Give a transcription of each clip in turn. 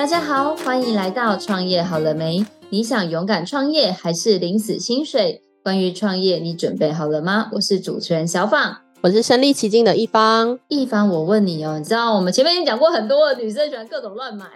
大家好，欢迎来到创业好了没？你想勇敢创业还是领死薪水？关于创业，你准备好了吗？我是主持人小访，我是身历其境的一方。一方，我问你哦，你知道我们前面已经讲过很多女生喜欢各种乱买，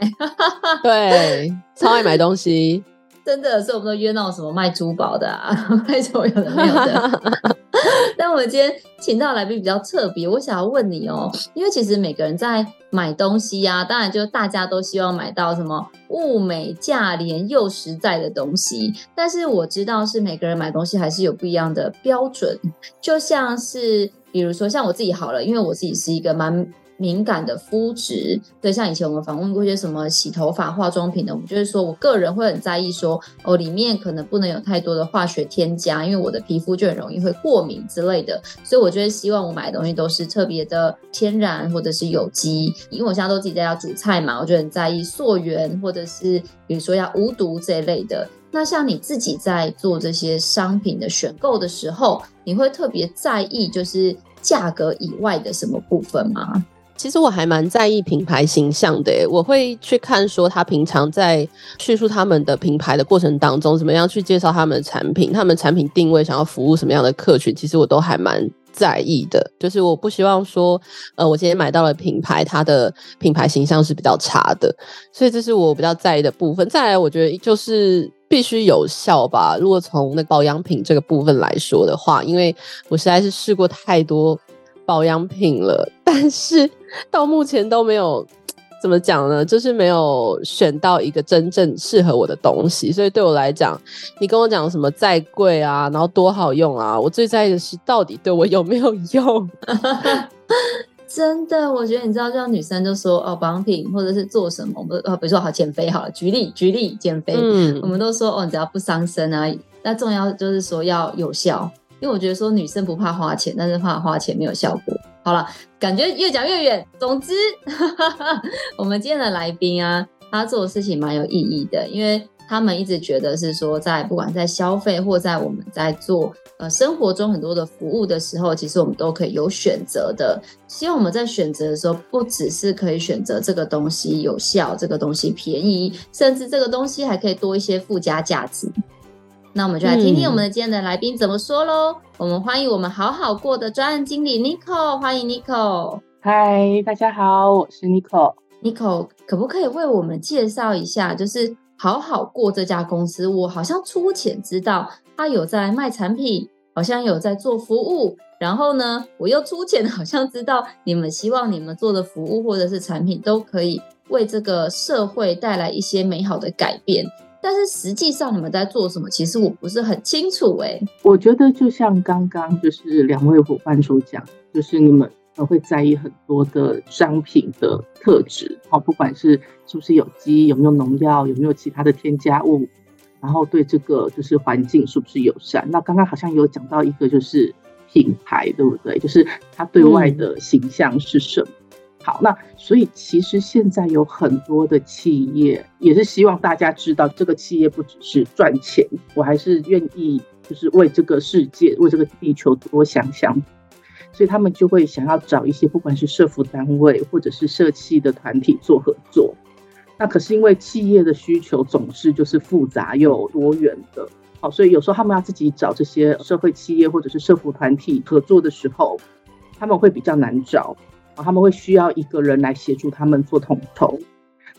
对，超爱买东西，真的是我们都约到什么卖珠宝的啊，卖什么有的没有的。但我们今天请到来宾比较特别，我想要问你哦，因为其实每个人在买东西呀、啊，当然就大家都希望买到什么物美价廉又实在的东西，但是我知道是每个人买东西还是有不一样的标准，就像是比如说像我自己好了，因为我自己是一个蛮。敏感的肤质，对，像以前我们访问过一些什么洗头发、化妆品的，我们就是说我个人会很在意说，哦，里面可能不能有太多的化学添加，因为我的皮肤就很容易会过敏之类的，所以我就会希望我买的东西都是特别的天然或者是有机，因为我现在都自己在家煮菜嘛，我就很在意溯源或者是比如说要无毒这一类的。那像你自己在做这些商品的选购的时候，你会特别在意就是价格以外的什么部分吗？其实我还蛮在意品牌形象的，我会去看说他平常在叙述他们的品牌的过程当中，怎么样去介绍他们的产品，他们产品定位想要服务什么样的客群，其实我都还蛮在意的。就是我不希望说，呃，我今天买到了品牌，它的品牌形象是比较差的，所以这是我比较在意的部分。再来，我觉得就是必须有效吧。如果从那保养品这个部分来说的话，因为我实在是试过太多。保养品了，但是到目前都没有怎么讲呢？就是没有选到一个真正适合我的东西，所以对我来讲，你跟我讲什么再贵啊，然后多好用啊，我最在意的是到底对我有没有用。真的，我觉得你知道，像女生就说哦，保养品或者是做什么，我们呃，比如说好减肥好了，举例举例减肥，嗯，我们都说哦，你只要不伤身啊，那重要就是说要有效。因为我觉得说女生不怕花钱，但是怕花钱没有效果。好了，感觉越讲越远。总之，我们今天的来宾啊，他做的事情蛮有意义的，因为他们一直觉得是说，在不管在消费或在我们在做呃生活中很多的服务的时候，其实我们都可以有选择的。希望我们在选择的时候，不只是可以选择这个东西有效，这个东西便宜，甚至这个东西还可以多一些附加价值。那我们就来听听我们的今天的来宾怎么说喽。嗯、我们欢迎我们好好过的专案经理 Nico，欢迎 Nico。嗨，大家好，我是 Nico。Nico，可不可以为我们介绍一下，就是好好过这家公司？我好像粗浅知道他有在卖产品，好像有在做服务。然后呢，我又粗浅好像知道你们希望你们做的服务或者是产品都可以为这个社会带来一些美好的改变。但是实际上你们在做什么？其实我不是很清楚哎。我觉得就像刚刚就是两位伙伴所讲，就是你们都会在意很多的商品的特质，哦，不管是是不是有机，有没有农药，有没有其他的添加物，然后对这个就是环境是不是友善。那刚刚好像有讲到一个就是品牌，对不对？就是它对外的形象是什么？嗯好，那所以其实现在有很多的企业也是希望大家知道，这个企业不只是赚钱，我还是愿意就是为这个世界、为这个地球多想想，所以他们就会想要找一些不管是社福单位或者是社企的团体做合作。那可是因为企业的需求总是就是复杂又多元的，好，所以有时候他们要自己找这些社会企业或者是社福团体合作的时候，他们会比较难找。他们会需要一个人来协助他们做统筹。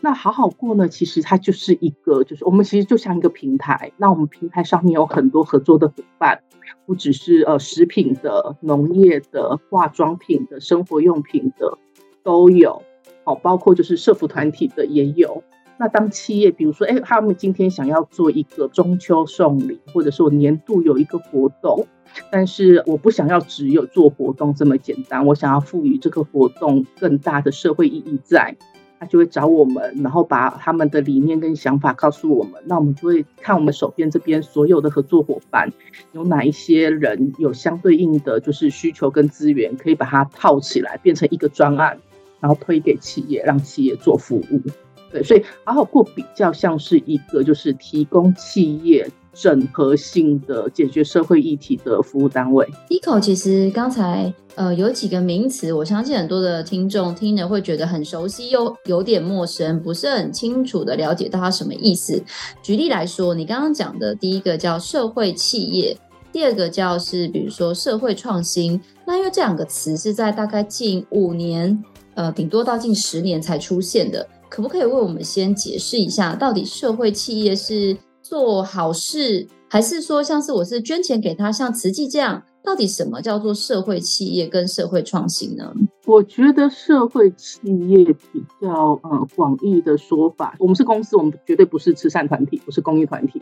那好好过呢？其实它就是一个，就是我们其实就像一个平台。那我们平台上面有很多合作的伙伴，不只是呃食品的、农业的、化妆品的、生活用品的都有。好，包括就是社服团体的也有。那当企业，比如说，哎，他们今天想要做一个中秋送礼，或者是我年度有一个活动。但是我不想要只有做活动这么简单，我想要赋予这个活动更大的社会意义在，他就会找我们，然后把他们的理念跟想法告诉我们，那我们就会看我们手边这边所有的合作伙伴有哪一些人有相对应的就是需求跟资源，可以把它套起来变成一个专案，然后推给企业，让企业做服务。对，所以好好过比较像是一个就是提供企业。整合性的解决社会议题的服务单位。Eco 其实刚才呃有几个名词，我相信很多的听众听了会觉得很熟悉，又有点陌生，不是很清楚的了解到它什么意思。举例来说，你刚刚讲的第一个叫社会企业，第二个叫是比如说社会创新。那因为这两个词是在大概近五年，呃，顶多到近十年才出现的。可不可以为我们先解释一下，到底社会企业是做好事，还是说像是我是捐钱给他，像慈济这样？到底什么叫做社会企业跟社会创新呢？我觉得社会企业比较呃广义的说法，我们是公司，我们绝对不是慈善团体，不是公益团体，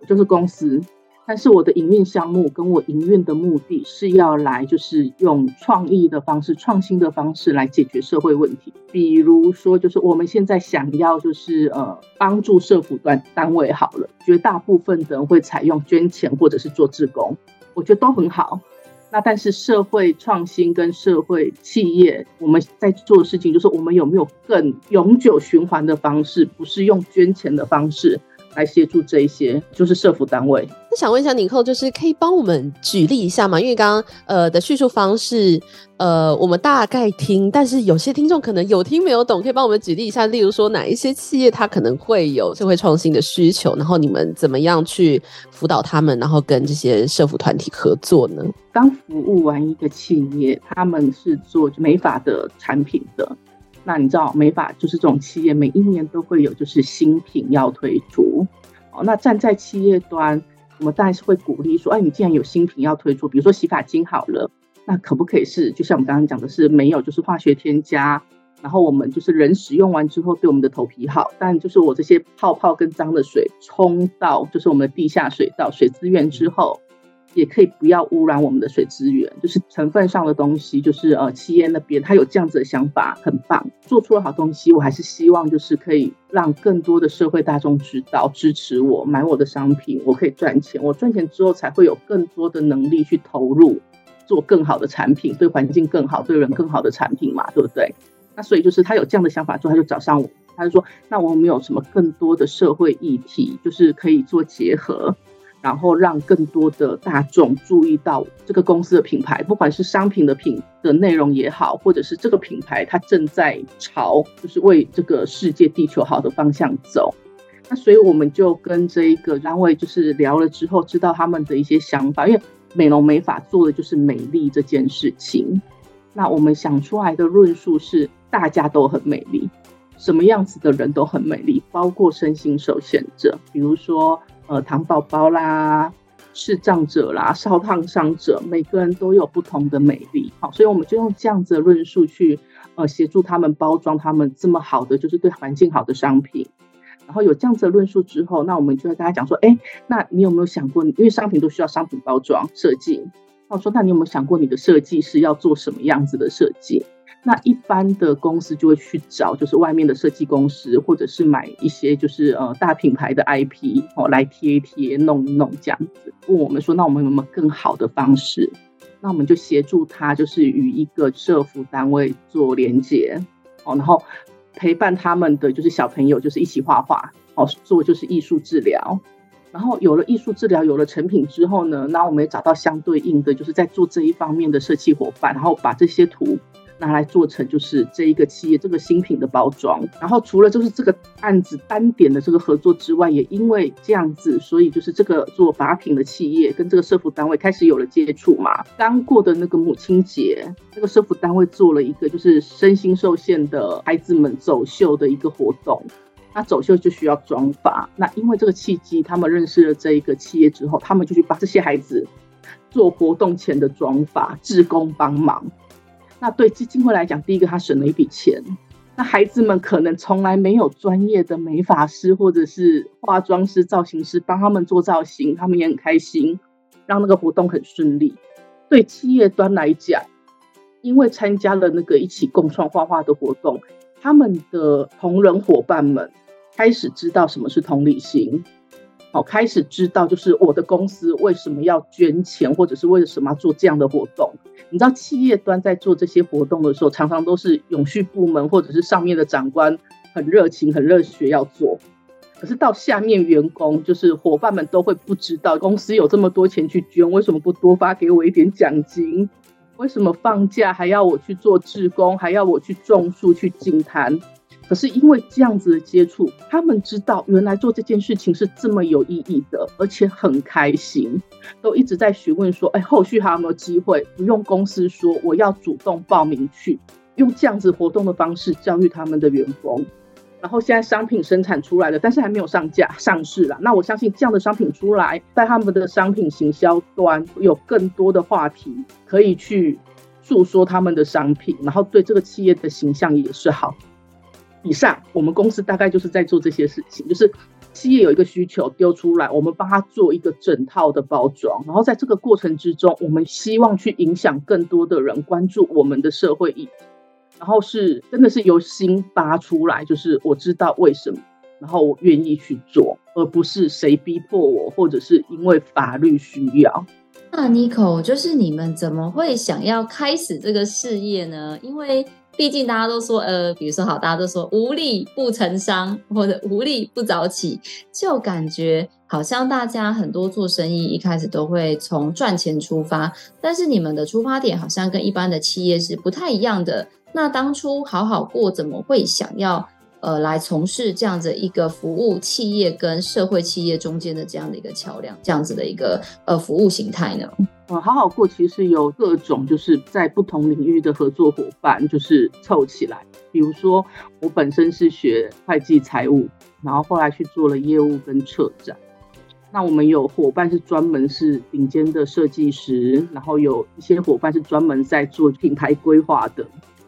我就是公司。但是我的营运项目跟我营运的目的是要来，就是用创意的方式、创新的方式来解决社会问题。比如说，就是我们现在想要就是呃帮助社福端单位好了，绝大部分的人会采用捐钱或者是做志工，我觉得都很好。那但是社会创新跟社会企业，我们在做的事情就是我们有没有更永久循环的方式，不是用捐钱的方式。来协助这一些，就是社福单位。那想问一下尼寇，就是可以帮我们举例一下吗？因为刚刚呃的叙述方式，呃，我们大概听，但是有些听众可能有听没有懂，可以帮我们举例一下。例如说，哪一些企业它可能会有社会创新的需求，然后你们怎么样去辅导他们，然后跟这些社服团体合作呢？刚服务完一个企业，他们是做美发的产品的。那你知道美发就是这种企业，每一年都会有就是新品要推出。哦，那站在企业端，我们当然是会鼓励说，哎，你既然有新品要推出，比如说洗发精好了，那可不可以是就像我们刚刚讲的是没有就是化学添加，然后我们就是人使用完之后对我们的头皮好，但就是我这些泡泡跟脏的水冲到就是我们的地下水道水资源之后。也可以不要污染我们的水资源，就是成分上的东西，就是呃，企业那边他有这样子的想法，很棒，做出了好东西。我还是希望就是可以让更多的社会大众知道，支持我买我的商品，我可以赚钱。我赚钱之后才会有更多的能力去投入，做更好的产品，对环境更好，对人更好的产品嘛，对不对？那所以就是他有这样的想法之后，他就找上我，他就说，那我们有什么更多的社会议题，就是可以做结合。然后让更多的大众注意到这个公司的品牌，不管是商品的品的内容也好，或者是这个品牌它正在朝就是为这个世界地球好的方向走。那所以我们就跟这一个单位就是聊了之后，知道他们的一些想法，因为美容美发做的就是美丽这件事情。那我们想出来的论述是大家都很美丽，什么样子的人都很美丽，包括身心受限者，比如说。呃，糖宝宝啦，视障者啦，烧烫伤者，每个人都有不同的美丽。好，所以我们就用这样子的论述去呃协助他们包装他们这么好的，就是对环境好的商品。然后有这样子的论述之后，那我们就会跟他讲说，哎，那你有没有想过，因为商品都需要商品包装设计。那我说，那你有没有想过你的设计是要做什么样子的设计？那一般的公司就会去找，就是外面的设计公司，或者是买一些就是呃大品牌的 IP 哦来贴一贴、弄一弄这样子。问我们说，那我们有没有更好的方式？那我们就协助他，就是与一个社福单位做连接哦，然后陪伴他们的就是小朋友，就是一起画画哦，做就是艺术治疗。然后有了艺术治疗，有了成品之后呢，那我们也找到相对应的，就是在做这一方面的设计伙伴，然后把这些图。拿来做成就是这一个企业这个新品的包装，然后除了就是这个案子单点的这个合作之外，也因为这样子，所以就是这个做发品的企业跟这个社福单位开始有了接触嘛。刚过的那个母亲节，那个社福单位做了一个就是身心受限的孩子们走秀的一个活动，那走秀就需要妆发，那因为这个契机，他们认识了这一个企业之后，他们就去把这些孩子做活动前的妆发，志工帮忙。那对基金会来讲，第一个他省了一笔钱。那孩子们可能从来没有专业的美发师或者是化妆师、造型师帮他们做造型，他们也很开心，让那个活动很顺利。对企业端来讲，因为参加了那个一起共创画画的活动，他们的同仁伙伴们开始知道什么是同理心。好，开始知道就是我的公司为什么要捐钱，或者是为了什么做这样的活动。你知道，企业端在做这些活动的时候，常常都是永续部门或者是上面的长官很热情、很热血要做。可是到下面员工，就是伙伴们都会不知道，公司有这么多钱去捐，为什么不多发给我一点奖金？为什么放假还要我去做志工，还要我去种树、去净滩？可是因为这样子的接触，他们知道原来做这件事情是这么有意义的，而且很开心，都一直在询问说：“哎，后续还有没有机会？不用公司说，我要主动报名去，用这样子活动的方式教育他们的员工。”然后现在商品生产出来了，但是还没有上架上市啦。那我相信这样的商品出来，在他们的商品行销端有更多的话题可以去诉说他们的商品，然后对这个企业的形象也是好。以上我们公司大概就是在做这些事情，就是企业有一个需求丢出来，我们帮他做一个整套的包装，然后在这个过程之中，我们希望去影响更多的人关注我们的社会议题。然后是真的是由心发出来，就是我知道为什么，然后我愿意去做，而不是谁逼迫我，或者是因为法律需要。那 Nico，就是你们怎么会想要开始这个事业呢？因为毕竟大家都说，呃，比如说好，大家都说无利不成商，或者无利不早起，就感觉好像大家很多做生意一开始都会从赚钱出发，但是你们的出发点好像跟一般的企业是不太一样的。那当初好好过怎么会想要呃来从事这样子一个服务企业跟社会企业中间的这样的一个桥梁，这样子的一个呃服务形态呢？呃，好好过其实有各种就是在不同领域的合作伙伴，就是凑起来。比如说我本身是学会计财务，然后后来去做了业务跟策展。那我们有伙伴是专门是顶尖的设计师，然后有一些伙伴是专门在做品牌规划的。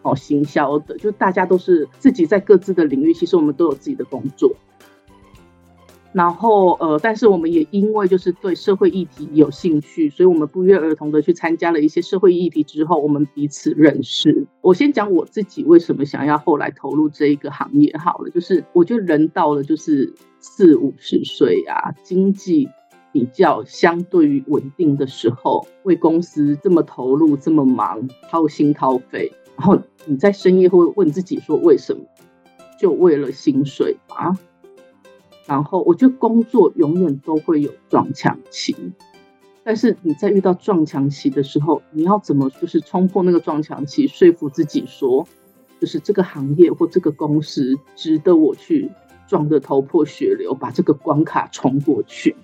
哦，行销的，就大家都是自己在各自的领域，其实我们都有自己的工作。然后，呃，但是我们也因为就是对社会议题有兴趣，所以我们不约而同的去参加了一些社会议题之后，我们彼此认识。我先讲我自己为什么想要后来投入这一个行业好了，就是我觉得人到了就是四五十岁啊，经济比较相对于稳定的时候，为公司这么投入、这么忙、掏心掏肺。然后你在深夜会问自己说：“为什么？就为了薪水吗？”然后我觉得工作永远都会有撞墙期，但是你在遇到撞墙期的时候，你要怎么就是冲破那个撞墙期，说服自己说，就是这个行业或这个公司值得我去撞得头破血流，把这个关卡冲过去。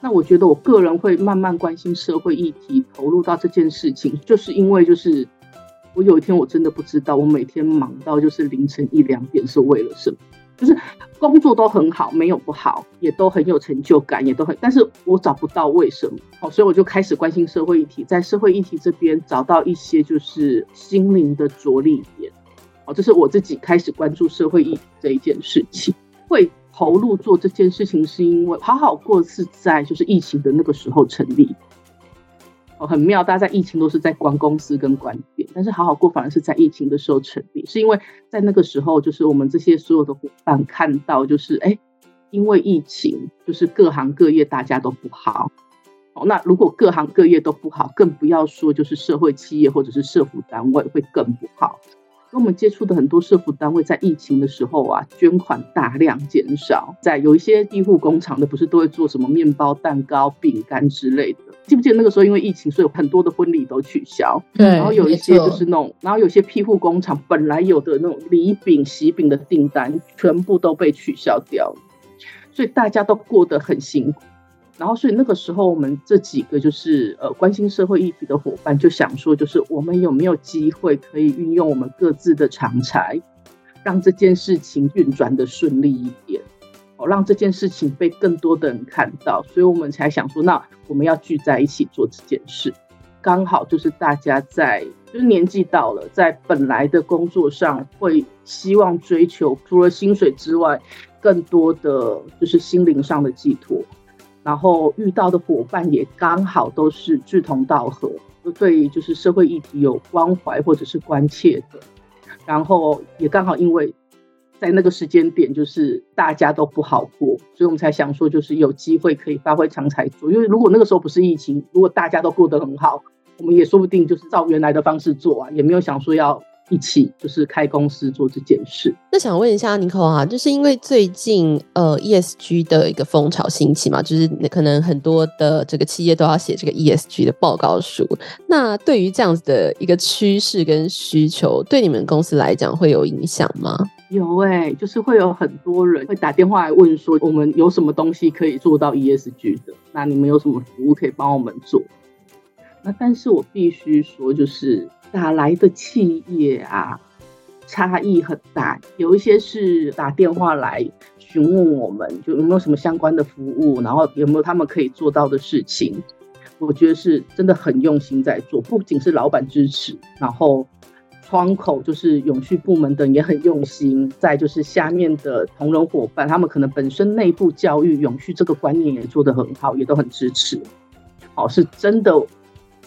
那我觉得我个人会慢慢关心社会议题，投入到这件事情，就是因为就是。我有一天我真的不知道，我每天忙到就是凌晨一两点是为了什么？就是工作都很好，没有不好，也都很有成就感，也都很，但是我找不到为什么。哦，所以我就开始关心社会议题，在社会议题这边找到一些就是心灵的着力点。哦，这是我自己开始关注社会议题这一件事情，会投入做这件事情，是因为好好过是在就是疫情的那个时候成立。哦，很妙，大家在疫情都是在关公司跟关店，但是好好过反而是在疫情的时候成立，是因为在那个时候，就是我们这些所有的伙伴看到，就是哎，因为疫情，就是各行各业大家都不好。哦，那如果各行各业都不好，更不要说就是社会企业或者是社服单位会更不好。跟我们接触的很多社福单位，在疫情的时候啊，捐款大量减少。在有一些庇护工厂的，不是都会做什么面包、蛋糕、饼干之类的？记不记得那个时候，因为疫情，所以很多的婚礼都取消。对，然后有一些就是那种，然后有些庇护工厂本来有的那种礼饼、喜饼的订单，全部都被取消掉了。所以大家都过得很辛苦。然后，所以那个时候，我们这几个就是呃关心社会议题的伙伴就想说，就是我们有没有机会可以运用我们各自的长才，让这件事情运转的顺利一点，哦，让这件事情被更多的人看到。所以我们才想说，那我们要聚在一起做这件事。刚好就是大家在就是年纪到了，在本来的工作上会希望追求除了薪水之外，更多的就是心灵上的寄托。然后遇到的伙伴也刚好都是志同道合，对就是社会议题有关怀或者是关切的，然后也刚好因为在那个时间点就是大家都不好过，所以我们才想说就是有机会可以发挥长才，因为如果那个时候不是疫情，如果大家都过得很好，我们也说不定就是照原来的方式做啊，也没有想说要一起就是开公司做这件事。那想问一下 Nicole 啊，就是因为最近呃 ESG 的一个风潮兴起嘛，就是可能很多的这个企业都要写这个 ESG 的报告书。那对于这样子的一个趋势跟需求，对你们公司来讲会有影响吗？有哎、欸，就是会有很多人会打电话来问说，我们有什么东西可以做到 ESG 的？那你们有什么服务可以帮我们做？那但是我必须说，就是打来的企业啊，差异很大。有一些是打电话来询问我们，就有没有什么相关的服务，然后有没有他们可以做到的事情。我觉得是真的很用心在做，不仅是老板支持，然后窗口就是永续部门等也很用心。再就是下面的同仁伙伴，他们可能本身内部教育永续这个观念也做得很好，也都很支持。哦，是真的。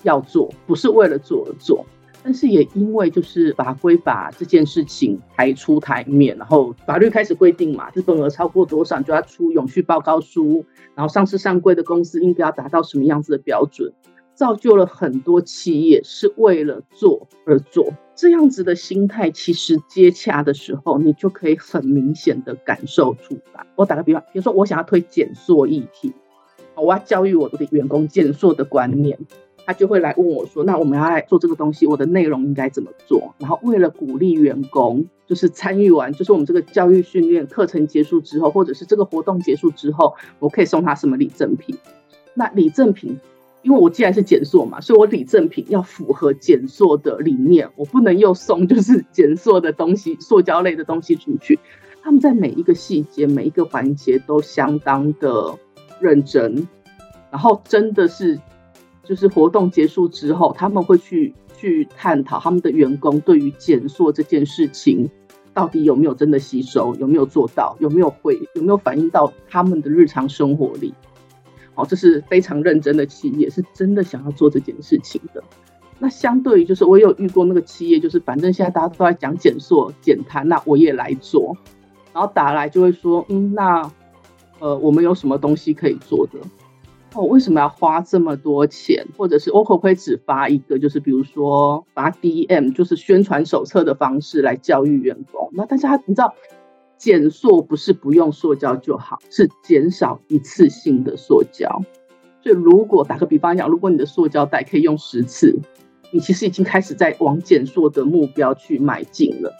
要做不是为了做而做，但是也因为就是法规把这件事情抬出台面，然后法律开始规定嘛，资本额超过多少就要出永续报告书，然后上市上柜的公司应该要达到什么样子的标准，造就了很多企业是为了做而做，这样子的心态其实接洽的时候，你就可以很明显的感受出来。我打个比方，比如说我想要推减塑议题，我要教育我的员工减塑的观念。他就会来问我说：“那我们要来做这个东西，我的内容应该怎么做？”然后为了鼓励员工，就是参与完，就是我们这个教育训练课程结束之后，或者是这个活动结束之后，我可以送他什么礼赠品？那礼赠品，因为我既然是减塑嘛，所以我礼赠品要符合减塑的理念，我不能又送就是 减塑的东西，塑胶类的东西出去。他们在每一个细节、每一个环节都相当的认真，然后真的是。就是活动结束之后，他们会去去探讨他们的员工对于减塑这件事情到底有没有真的吸收，有没有做到，有没有会有没有反映到他们的日常生活里。哦，这是非常认真的企业，是真的想要做这件事情的。那相对于就是我有遇过那个企业，就是反正现在大家都在讲减塑减碳，那我也来做，然后打来就会说，嗯，那呃，我们有什么东西可以做的？我为什么要花这么多钱？或者是我可不可以只发一个，就是比如说发 DM，就是宣传手册的方式来教育员工？那大家你知道，减塑不是不用塑胶就好，是减少一次性的塑胶。所以如果打个比方讲，如果你的塑胶袋可以用十次，你其实已经开始在往减塑的目标去迈进了。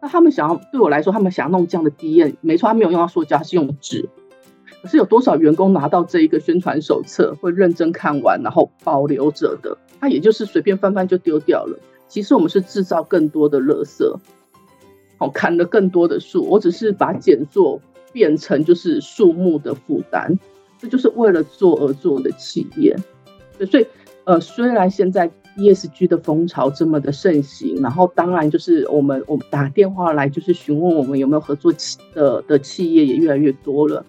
那他们想要对我来说，他们想要弄这样的 DM，没错，他没有用到塑胶，他是用纸。可是有多少员工拿到这一个宣传手册会认真看完，然后保留着的？他也就是随便翻翻就丢掉了。其实我们是制造更多的垃圾，哦，砍了更多的树。我只是把减做变成就是树木的负担，这就是为了做而做的企业。对，所以呃，虽然现在 ESG 的风潮这么的盛行，然后当然就是我们我们打电话来就是询问我们有没有合作企的的企业也越来越多了。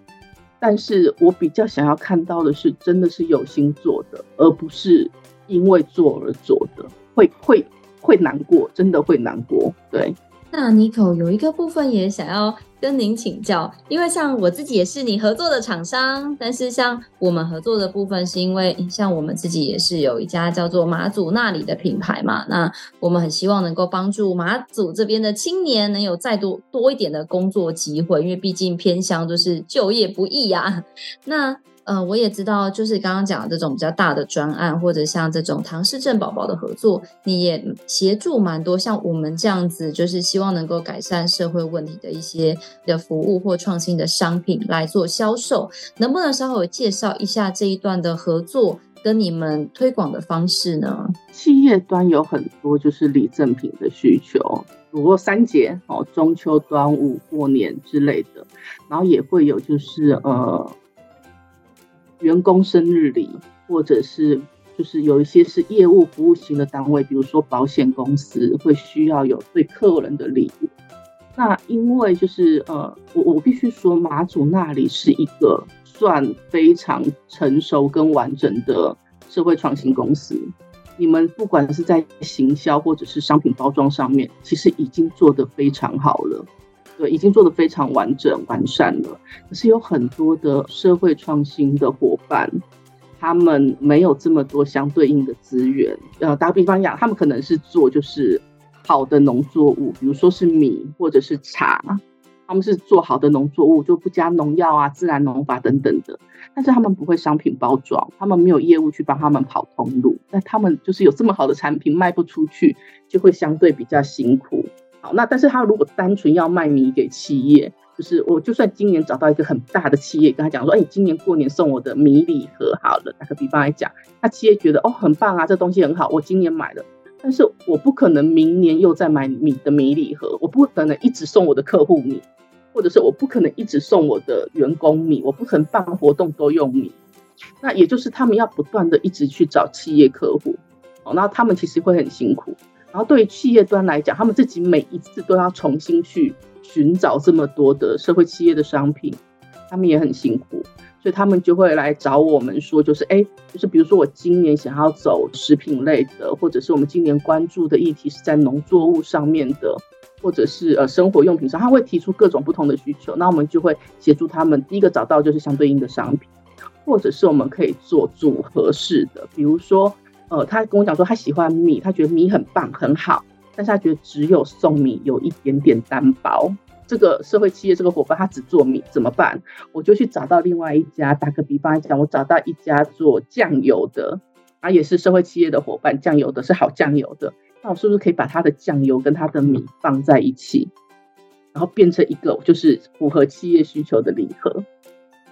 但是我比较想要看到的是，真的是有心做的，而不是因为做而做的，会会会难过，真的会难过，对。那 Nico 有一个部分也想要跟您请教，因为像我自己也是你合作的厂商，但是像我们合作的部分是因为像我们自己也是有一家叫做马祖那里的品牌嘛，那我们很希望能够帮助马祖这边的青年能有再多多一点的工作机会，因为毕竟偏乡就是就业不易呀、那。呃，我也知道，就是刚刚讲的这种比较大的专案，或者像这种唐氏症宝宝的合作，你也协助蛮多。像我们这样子，就是希望能够改善社会问题的一些的服务或创新的商品来做销售，能不能稍微介绍一下这一段的合作跟你们推广的方式呢？企业端有很多就是礼赠品的需求，比如三节哦，中秋、端午、过年之类的，然后也会有就是呃。员工生日礼，或者是就是有一些是业务服务型的单位，比如说保险公司会需要有对客人的礼物。那因为就是呃，我我必须说，马祖那里是一个算非常成熟跟完整的社会创新公司。你们不管是在行销或者是商品包装上面，其实已经做得非常好了。已经做得非常完整完善了。可是有很多的社会创新的伙伴，他们没有这么多相对应的资源。呃，打个比方讲，他们可能是做就是好的农作物，比如说是米或者是茶，他们是做好的农作物，就不加农药啊、自然农法等等的。但是他们不会商品包装，他们没有业务去帮他们跑通路，那他们就是有这么好的产品卖不出去，就会相对比较辛苦。好，那但是他如果单纯要卖米给企业，就是我就算今年找到一个很大的企业，跟他讲说，哎，今年过年送我的米礼盒好了，打个比方来讲，那企业觉得哦很棒啊，这东西很好，我今年买了，但是我不可能明年又再买米的米礼盒，我不可能一直送我的客户米，或者是我不可能一直送我的员工米，我不可能办活动都用米，那也就是他们要不断的一直去找企业客户，哦，那他们其实会很辛苦，然后对于企业端来讲，他们自己每一次都要重新去。寻找这么多的社会企业的商品，他们也很辛苦，所以他们就会来找我们说，就是哎，就是比如说我今年想要走食品类的，或者是我们今年关注的议题是在农作物上面的，或者是呃生活用品上，他会提出各种不同的需求，那我们就会协助他们。第一个找到就是相对应的商品，或者是我们可以做组合式的，比如说呃，他跟我讲说他喜欢米，他觉得米很棒很好。但是他觉得只有送米有一点点单薄，这个社会企业这个伙伴他只做米怎么办？我就去找到另外一家，打个比方来讲，我找到一家做酱油的，啊也是社会企业的伙伴，酱油的是好酱油的，那我是不是可以把他的酱油跟他的米放在一起，然后变成一个就是符合企业需求的礼盒？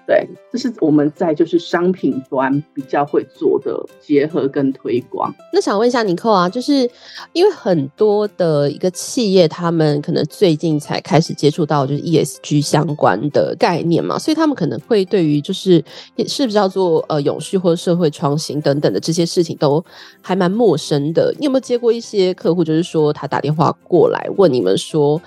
对，这是我们在就是商品端比较会做的结合跟推广。那想问一下尼可啊，就是因为很多的一个企业，他们可能最近才开始接触到就是 ESG 相关的概念嘛，所以他们可能会对于就是是不是要做呃永续或社会创新等等的这些事情都还蛮陌生的。你有没有接过一些客户，就是说他打电话过来问你们说？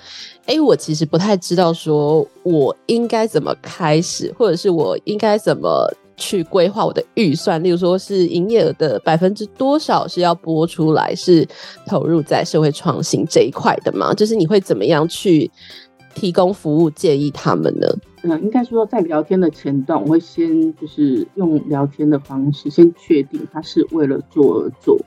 哎，我其实不太知道，说我应该怎么开始，或者是我应该怎么去规划我的预算。例如说是营业额的百分之多少是要拨出来，是投入在社会创新这一块的吗？就是你会怎么样去提供服务建议他们呢？嗯，应该说在聊天的前段，我会先就是用聊天的方式，先确定他是为了做而做。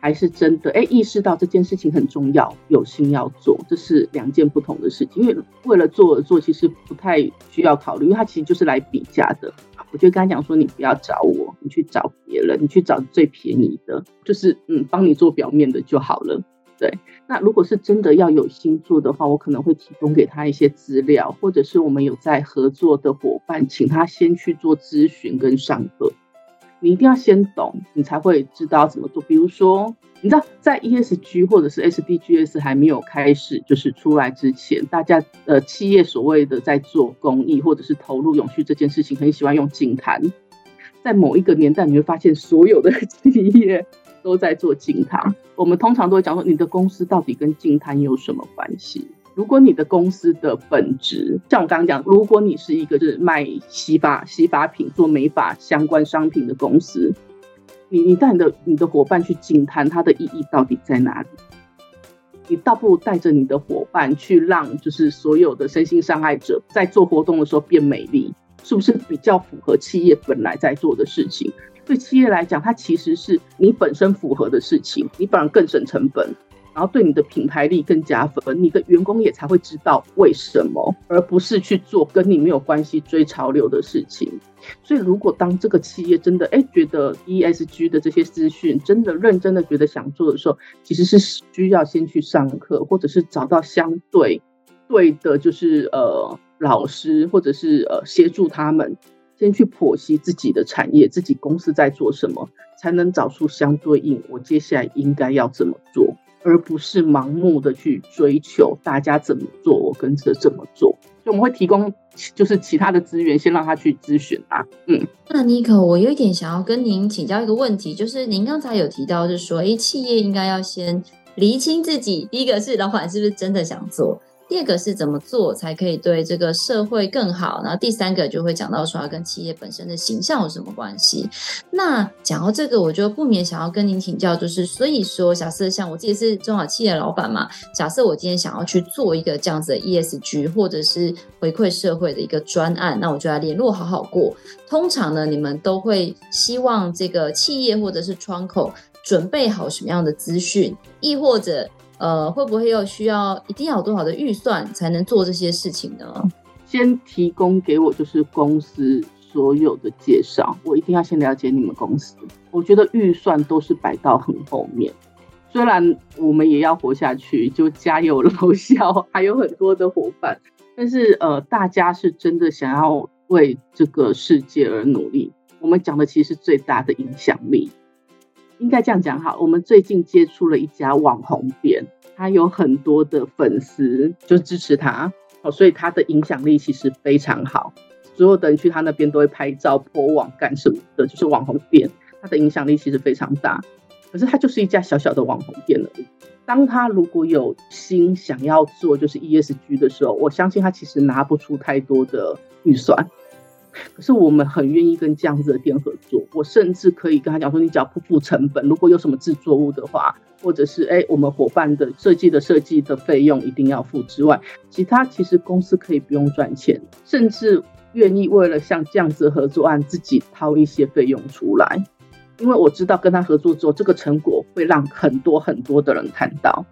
还是真的哎，意识到这件事情很重要，有心要做，这是两件不同的事情。因为为了做而做，其实不太需要考虑，因为他其实就是来比价的。我就跟他讲说，你不要找我，你去找别人，你去找最便宜的，就是嗯，帮你做表面的就好了。对，那如果是真的要有心做的话，我可能会提供给他一些资料，或者是我们有在合作的伙伴，请他先去做咨询跟上课。你一定要先懂，你才会知道怎么做。比如说，你知道在 ESG 或者是 SDGs 还没有开始就是出来之前，大家呃企业所谓的在做公益或者是投入永续这件事情，很喜欢用净滩。在某一个年代，你会发现所有的 企业都在做净滩。我们通常都会讲说，你的公司到底跟净滩有什么关系？如果你的公司的本质，像我刚刚讲，如果你是一个就是卖洗发洗发品、做美发相关商品的公司，你你带你的你的伙伴去净滩，它的意义到底在哪里？你倒不如带着你的伙伴去让就是所有的身心障碍者在做活动的时候变美丽，是不是比较符合企业本来在做的事情？对企业来讲，它其实是你本身符合的事情，你反而更省成本。然后对你的品牌力更加分，你的员工也才会知道为什么，而不是去做跟你没有关系、追潮流的事情。所以，如果当这个企业真的哎觉得 ESG 的这些资讯真的认真的觉得想做的时候，其实是需要先去上课，或者是找到相对对的，就是呃老师，或者是呃协助他们先去剖析自己的产业、自己公司在做什么，才能找出相对应我接下来应该要怎么做。而不是盲目的去追求大家怎么做，我跟着怎么做。所以我们会提供就是其他的资源，先让他去咨询啊。嗯，那尼可，我有一点想要跟您请教一个问题，就是您刚才有提到，就是说，哎，企业应该要先厘清自己，第一个是老板是不是真的想做。第二个是怎么做才可以对这个社会更好，然后第三个就会讲到说它跟企业本身的形象有什么关系。那讲到这个，我就不免想要跟您请教，就是所以说，假设像我自己是中小企业老板嘛，假设我今天想要去做一个这样子的 ESG 或者是回馈社会的一个专案，那我就来联络好好过。通常呢，你们都会希望这个企业或者是窗口准备好什么样的资讯，亦或者。呃，会不会又需要一定要有多少的预算才能做这些事情呢？先提供给我就是公司所有的介绍，我一定要先了解你们公司。我觉得预算都是摆到很后面，虽然我们也要活下去，就家有老小，还有很多的伙伴，但是呃，大家是真的想要为这个世界而努力。我们讲的其实是最大的影响力。应该这样讲哈，我们最近接触了一家网红店，他有很多的粉丝就支持他，哦，所以他的影响力其实非常好，所有的人去他那边都会拍照、po 网干什么的，就是网红店，他的影响力其实非常大。可是他就是一家小小的网红店而已。当他如果有心想要做就是 ESG 的时候，我相信他其实拿不出太多的预算。可是我们很愿意跟这样子的店合作，我甚至可以跟他讲说，你只要不付成本，如果有什么制作物的话，或者是哎，我们伙伴的设计的设计的费用一定要付之外，其他其实公司可以不用赚钱，甚至愿意为了像这样子的合作案自己掏一些费用出来，因为我知道跟他合作之后，这个成果会让很多很多的人看到，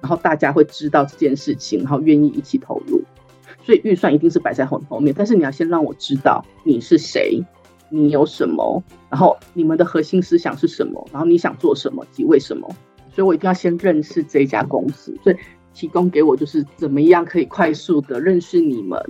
然后大家会知道这件事情，然后愿意一起投入。所以预算一定是摆在很后面，但是你要先让我知道你是谁，你有什么，然后你们的核心思想是什么，然后你想做什么及为什么。所以我一定要先认识这家公司，所以提供给我就是怎么样可以快速的认识你们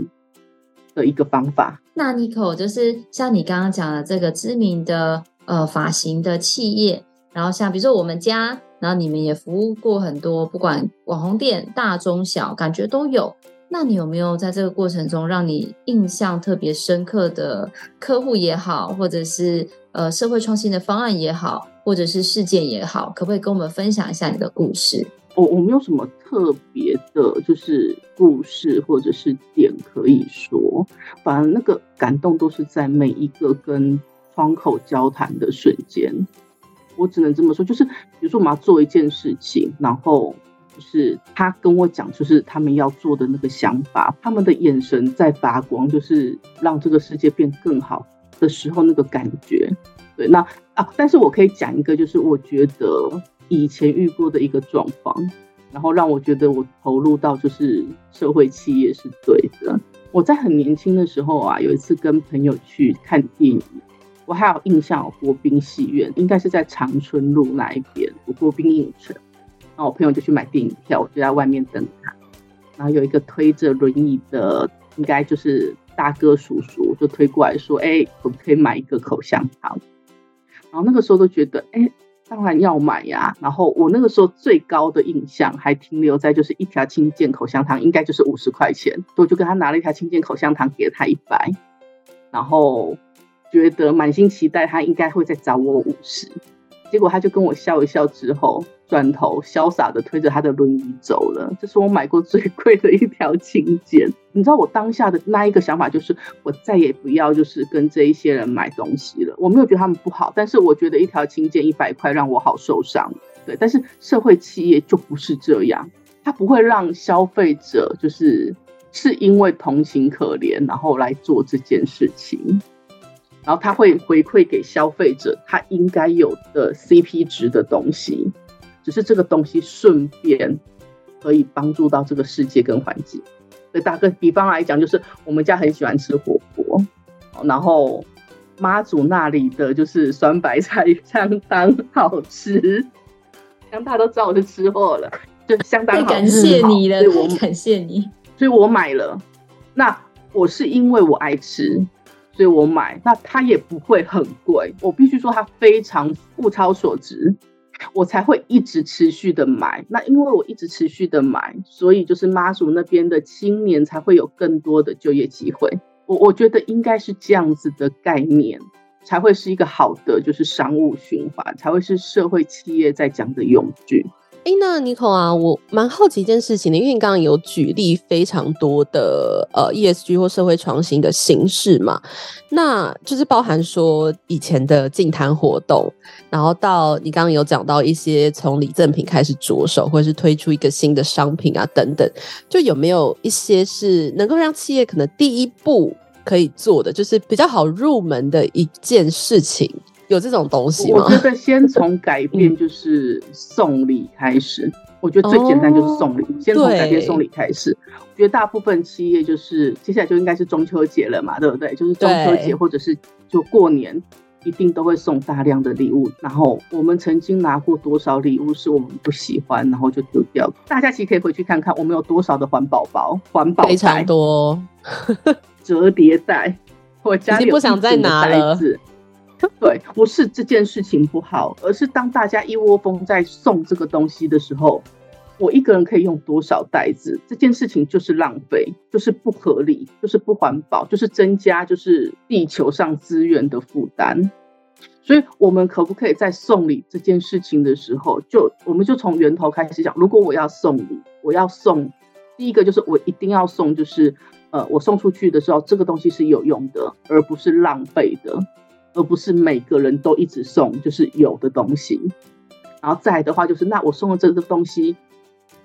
的一个方法。那 Nico 就是像你刚刚讲的这个知名的呃发型的企业，然后像比如说我们家，然后你们也服务过很多，不管网红店大中小，感觉都有。那你有没有在这个过程中让你印象特别深刻的客户也好，或者是呃社会创新的方案也好，或者是事件也好，可不可以跟我们分享一下你的故事？我我没有什么特别的，就是故事或者是点可以说，反正那个感动都是在每一个跟窗口交谈的瞬间。我只能这么说，就是比如说我们要做一件事情，然后。就是他跟我讲，就是他们要做的那个想法，他们的眼神在发光，就是让这个世界变更好的时候那个感觉。对，那啊，但是我可以讲一个，就是我觉得以前遇过的一个状况，然后让我觉得我投入到就是社会企业是对的。我在很年轻的时候啊，有一次跟朋友去看电影，我还有印象，国宾戏院应该是在长春路那一边，国宾影城。然后我朋友就去买电影票，我就在外面等他。然后有一个推着轮椅的，应该就是大哥叔叔，就推过来说：“哎，可不可以买一个口香糖？”然后那个时候都觉得：“哎，当然要买呀。”然后我那个时候最高的印象还停留在就是一条清健口香糖应该就是五十块钱，我就跟他拿了一条清健口香糖给了他一百，然后觉得满心期待他应该会再找我五十。结果他就跟我笑一笑，之后转头潇洒的推着他的轮椅走了。这是我买过最贵的一条清健。你知道我当下的那一个想法就是，我再也不要就是跟这一些人买东西了。我没有觉得他们不好，但是我觉得一条清健一百块让我好受伤。对，但是社会企业就不是这样，他不会让消费者就是是因为同情可怜然后来做这件事情。然后他会回馈给消费者他应该有的 CP 值的东西，只是这个东西顺便可以帮助到这个世界跟环境。所以打个比方来讲，就是我们家很喜欢吃火锅，然后妈祖那里的就是酸白菜相当好吃，像大家都知道我是吃货了，就相当好吃。感谢你了，我感谢你，所以我买了。那我是因为我爱吃。所以我买，那它也不会很贵。我必须说它非常物超所值，我才会一直持续的买。那因为我一直持续的买，所以就是妈祖那边的青年才会有更多的就业机会。我我觉得应该是这样子的概念，才会是一个好的就是商务循环，才会是社会企业在讲的用句。哎，那 Nico 啊，我蛮好奇一件事情的，因为你刚刚有举例非常多的呃 ESG 或社会创新的形式嘛，那就是包含说以前的净滩活动，然后到你刚刚有讲到一些从礼赠品开始着手，或者是推出一个新的商品啊等等，就有没有一些是能够让企业可能第一步可以做的，就是比较好入门的一件事情？有这种东西吗？我觉得先从改变 就是送礼开始。我觉得最简单就是送礼，哦、先从改变送礼开始。我觉得大部分企业就是接下来就应该是中秋节了嘛，对不对？就是中秋节或者是就过年，一定都会送大量的礼物。然后我们曾经拿过多少礼物是我们不喜欢，然后就丢掉。大家其实可以回去看看，我们有多少的环保包、环保袋，非常多，折叠袋。我家里不想再拿了。对，不是这件事情不好，而是当大家一窝蜂在送这个东西的时候，我一个人可以用多少袋子？这件事情就是浪费，就是不合理，就是不环保，就是增加就是地球上资源的负担。所以，我们可不可以在送礼这件事情的时候，就我们就从源头开始讲？如果我要送礼，我要送第一个就是我一定要送，就是呃，我送出去的时候，这个东西是有用的，而不是浪费的。而不是每个人都一直送，就是有的东西，然后再来的话就是，那我送了这个东西，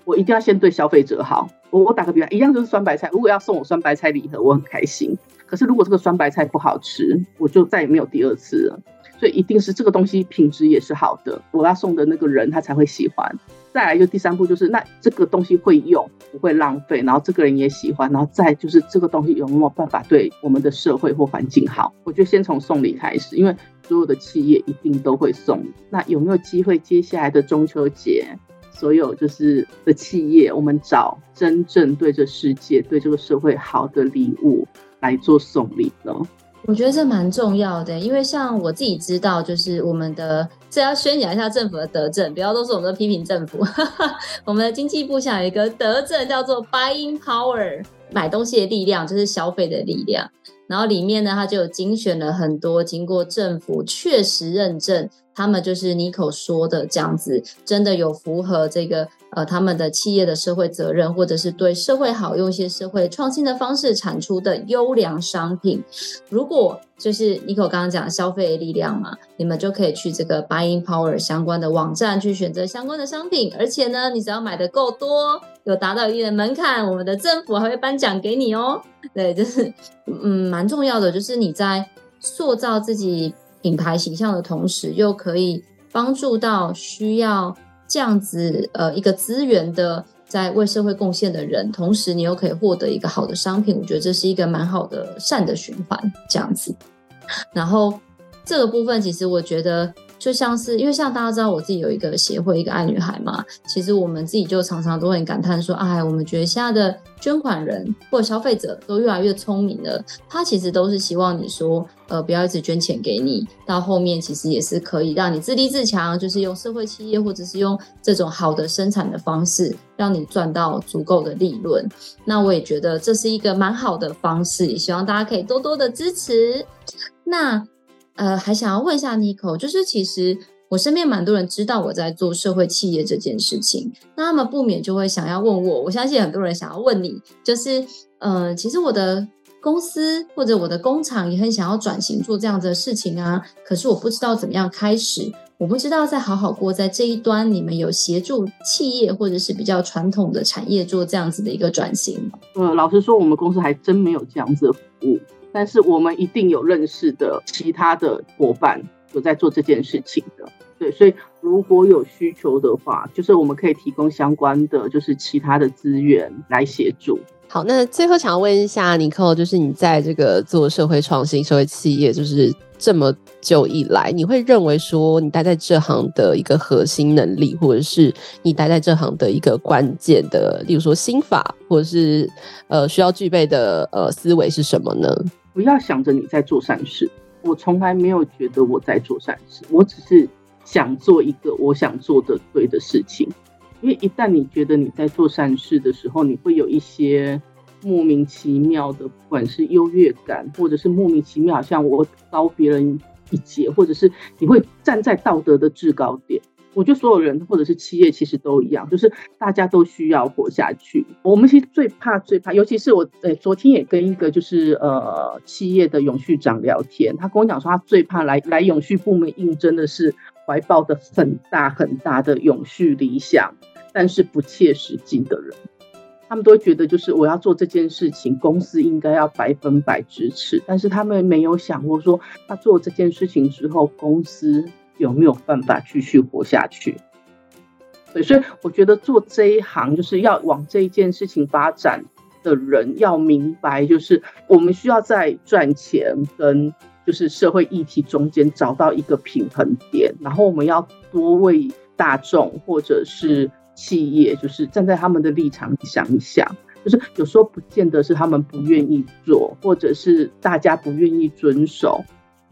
我一定要先对消费者好。我我打个比方，一样就是酸白菜，如果要送我酸白菜礼盒，我很开心。可是如果这个酸白菜不好吃，我就再也没有第二次了。所以一定是这个东西品质也是好的，我要送的那个人他才会喜欢。再来就第三步就是，那这个东西会用，不会浪费，然后这个人也喜欢，然后再就是这个东西有没有办法对我们的社会或环境好？我觉得先从送礼开始，因为所有的企业一定都会送。那有没有机会接下来的中秋节，所有就是的企业，我们找真正对这世界、对这个社会好的礼物来做送礼呢？我觉得这蛮重要的，因为像我自己知道，就是我们的这要宣扬一下政府的德政，不要都是我们的批评政府。我们的经济部下有一个德政叫做 Buying Power，买东西的力量就是消费的力量。然后里面呢，它就有精选了很多经过政府确实认证，他们就是 Nico 说的这样子，真的有符合这个。呃，他们的企业的社会责任，或者是对社会好，用一些社会创新的方式产出的优良商品，如果就是 Nico 刚刚讲消费力量嘛，你们就可以去这个 Buying Power 相关的网站去选择相关的商品，而且呢，你只要买的够多，有达到一定的门槛，我们的政府还会颁奖给你哦。对，就是嗯，蛮重要的，就是你在塑造自己品牌形象的同时，又可以帮助到需要。这样子，呃，一个资源的在为社会贡献的人，同时你又可以获得一个好的商品，我觉得这是一个蛮好的善的循环，这样子。然后这个部分，其实我觉得。就像是因为像大家知道我自己有一个协会，一个爱女孩嘛，其实我们自己就常常都会很感叹说，哎，我们觉得现在的捐款人或者消费者都越来越聪明了，他其实都是希望你说，呃，不要一直捐钱给你，到后面其实也是可以让你自立自强，就是用社会企业或者是用这种好的生产的方式，让你赚到足够的利润。那我也觉得这是一个蛮好的方式，也希望大家可以多多的支持。那。呃，还想要问一下 Nico，就是其实我身边蛮多人知道我在做社会企业这件事情，那他们不免就会想要问我，我相信很多人想要问你，就是呃，其实我的公司或者我的工厂也很想要转型做这样子的事情啊，可是我不知道怎么样开始，我不知道在好好过在这一端，你们有协助企业或者是比较传统的产业做这样子的一个转型吗？呃，老实说，我们公司还真没有这样子的服务。但是我们一定有认识的其他的伙伴有在做这件事情的，对，所以如果有需求的话，就是我们可以提供相关的就是其他的资源来协助。好，那最后想要问一下 Nico，就是你在这个做社会创新、社会企业，就是这么久以来，你会认为说你待在这行的一个核心能力，或者是你待在这行的一个关键的，例如说心法，或者是呃需要具备的呃思维是什么呢？不要想着你在做善事，我从来没有觉得我在做善事，我只是想做一个我想做的对的事情。因为一旦你觉得你在做善事的时候，你会有一些莫名其妙的，不管是优越感，或者是莫名其妙，好像我高别人一截，或者是你会站在道德的制高点。我觉得所有人或者是企业其实都一样，就是大家都需要活下去。我们其实最怕最怕，尤其是我，呃，昨天也跟一个就是呃企业的永续长聊天，他跟我讲说，他最怕来来永续部门应征的是怀抱的很大很大的永续理想，但是不切实际的人。他们都会觉得就是我要做这件事情，公司应该要百分百支持，但是他们没有想过说，他做这件事情之后，公司有没有办法继续活下去？对，所以我觉得做这一行就是要往这一件事情发展的人要明白，就是我们需要在赚钱跟就是社会议题中间找到一个平衡点，然后我们要多为大众或者是企业，就是站在他们的立场想一想，就是有时候不见得是他们不愿意做，或者是大家不愿意遵守。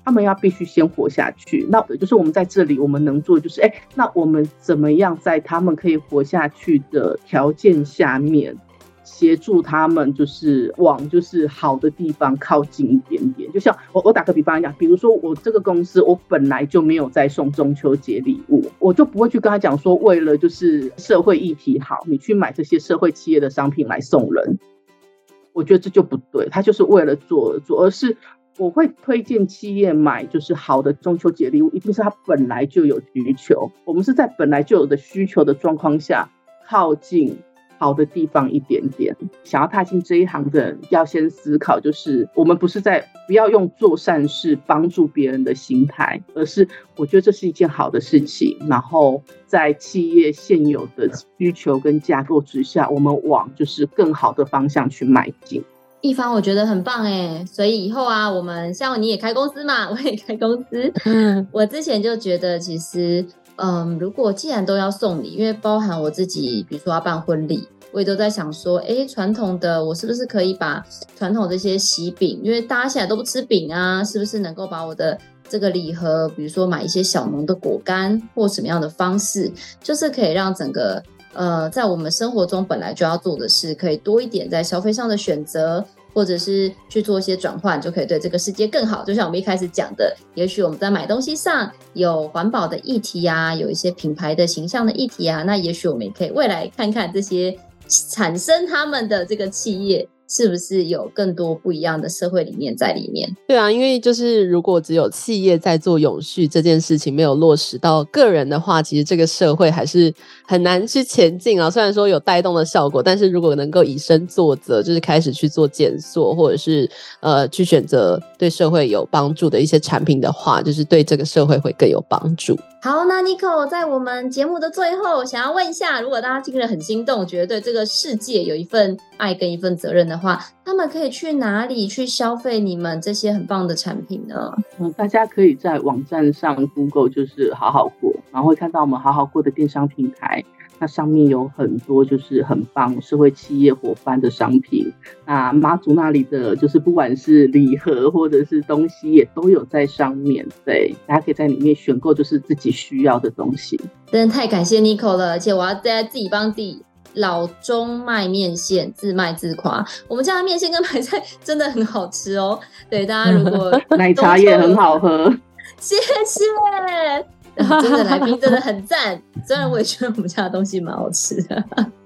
他们要必须先活下去，那就是我们在这里，我们能做就是，哎，那我们怎么样在他们可以活下去的条件下面，协助他们，就是往就是好的地方靠近一点点。就像我，我打个比方讲，比如说我这个公司，我本来就没有在送中秋节礼物，我就不会去跟他讲说，为了就是社会议题好，你去买这些社会企业的商品来送人。我觉得这就不对，他就是为了做而做，而是。我会推荐企业买就是好的中秋节礼物，一定是它本来就有需求。我们是在本来就有的需求的状况下，靠近好的地方一点点。想要踏进这一行的人，要先思考，就是我们不是在不要用做善事帮助别人的心态，而是我觉得这是一件好的事情。然后在企业现有的需求跟架构之下，我们往就是更好的方向去迈进。一方我觉得很棒哎，所以以后啊，我们像你也开公司嘛，我也开公司。嗯，我之前就觉得，其实，嗯，如果既然都要送礼，因为包含我自己，比如说要办婚礼，我也都在想说，哎，传统的我是不是可以把传统这些喜饼，因为大家现在都不吃饼啊，是不是能够把我的这个礼盒，比如说买一些小农的果干或什么样的方式，就是可以让整个。呃，在我们生活中本来就要做的事，可以多一点在消费上的选择，或者是去做一些转换，就可以对这个世界更好。就像我们一开始讲的，也许我们在买东西上有环保的议题啊，有一些品牌的形象的议题啊，那也许我们也可以未来看看这些产生他们的这个企业。是不是有更多不一样的社会理念在里面？对啊，因为就是如果只有企业在做永续这件事情，没有落实到个人的话，其实这个社会还是很难去前进啊。虽然说有带动的效果，但是如果能够以身作则，就是开始去做减塑，或者是呃去选择对社会有帮助的一些产品的话，就是对这个社会会更有帮助。好，那 Nico 在我们节目的最后，想要问一下，如果大家听了很心动，觉得对这个世界有一份爱跟一份责任的话，他们可以去哪里去消费你们这些很棒的产品呢？嗯，大家可以在网站上 Google 就是好好过，然后会看到我们好好过的电商平台。那上面有很多就是很棒社会企业伙伴的商品，那妈祖那里的就是不管是礼盒或者是东西也都有在上面，对，大家可以在里面选购就是自己需要的东西。真的太感谢 Nico 了，而且我要在自己帮自己老中卖面线自卖自夸，我们家的面线跟白菜 真的很好吃哦。对，大家如果 奶茶也很好喝，谢谢。真的来宾真的很赞，虽然我也觉得我们家的东西蛮好吃的。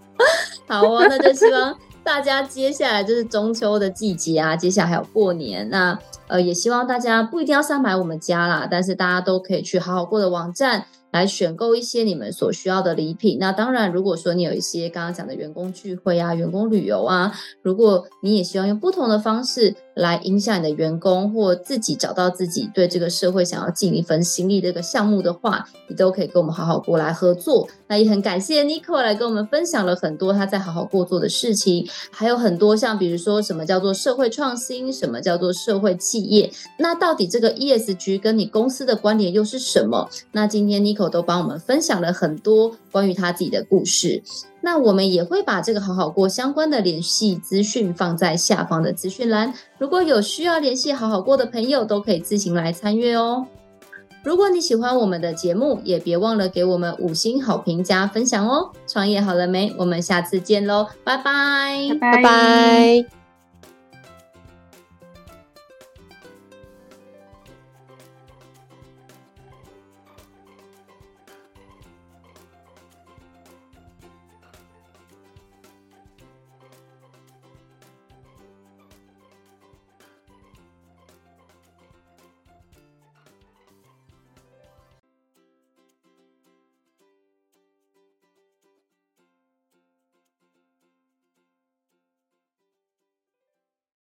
好哦，那就希望大家接下来就是中秋的季节啊，接下来还有过年，那呃也希望大家不一定要上买我们家啦，但是大家都可以去好好过的网站。来选购一些你们所需要的礼品。那当然，如果说你有一些刚刚讲的员工聚会啊、员工旅游啊，如果你也希望用不同的方式来影响你的员工，或自己找到自己对这个社会想要尽一份心力这个项目的话，你都可以跟我们好好过来合作。那也很感谢 Nico 来跟我们分享了很多他在好好过做的事情，还有很多像比如说什么叫做社会创新，什么叫做社会企业。那到底这个 ESG 跟你公司的关联又是什么？那今天 Nico 都帮我们分享了很多关于他自己的故事。那我们也会把这个好好过相关的联系资讯放在下方的资讯栏，如果有需要联系好好过的朋友，都可以自行来参阅哦。如果你喜欢我们的节目，也别忘了给我们五星好评加分享哦！创业好了没？我们下次见喽，拜拜，拜拜。